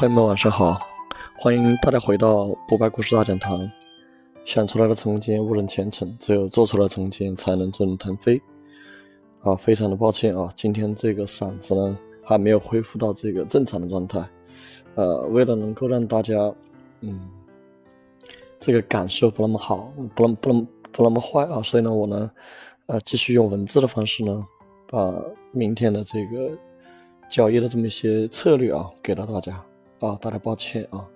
朋友们晚上好，欢迎大家回到不败故事大讲堂。想出来的成绩误人前程，只有做出来的成绩才能坐人腾飞。啊，非常的抱歉啊，今天这个嗓子呢还没有恢复到这个正常的状态。呃，为了能够让大家，嗯，这个感受不那么好，不那么不那么不那么坏啊，所以呢，我呢，呃，继续用文字的方式呢，把明天的这个交易的这么一些策略啊，给到大家。啊，大家抱歉啊。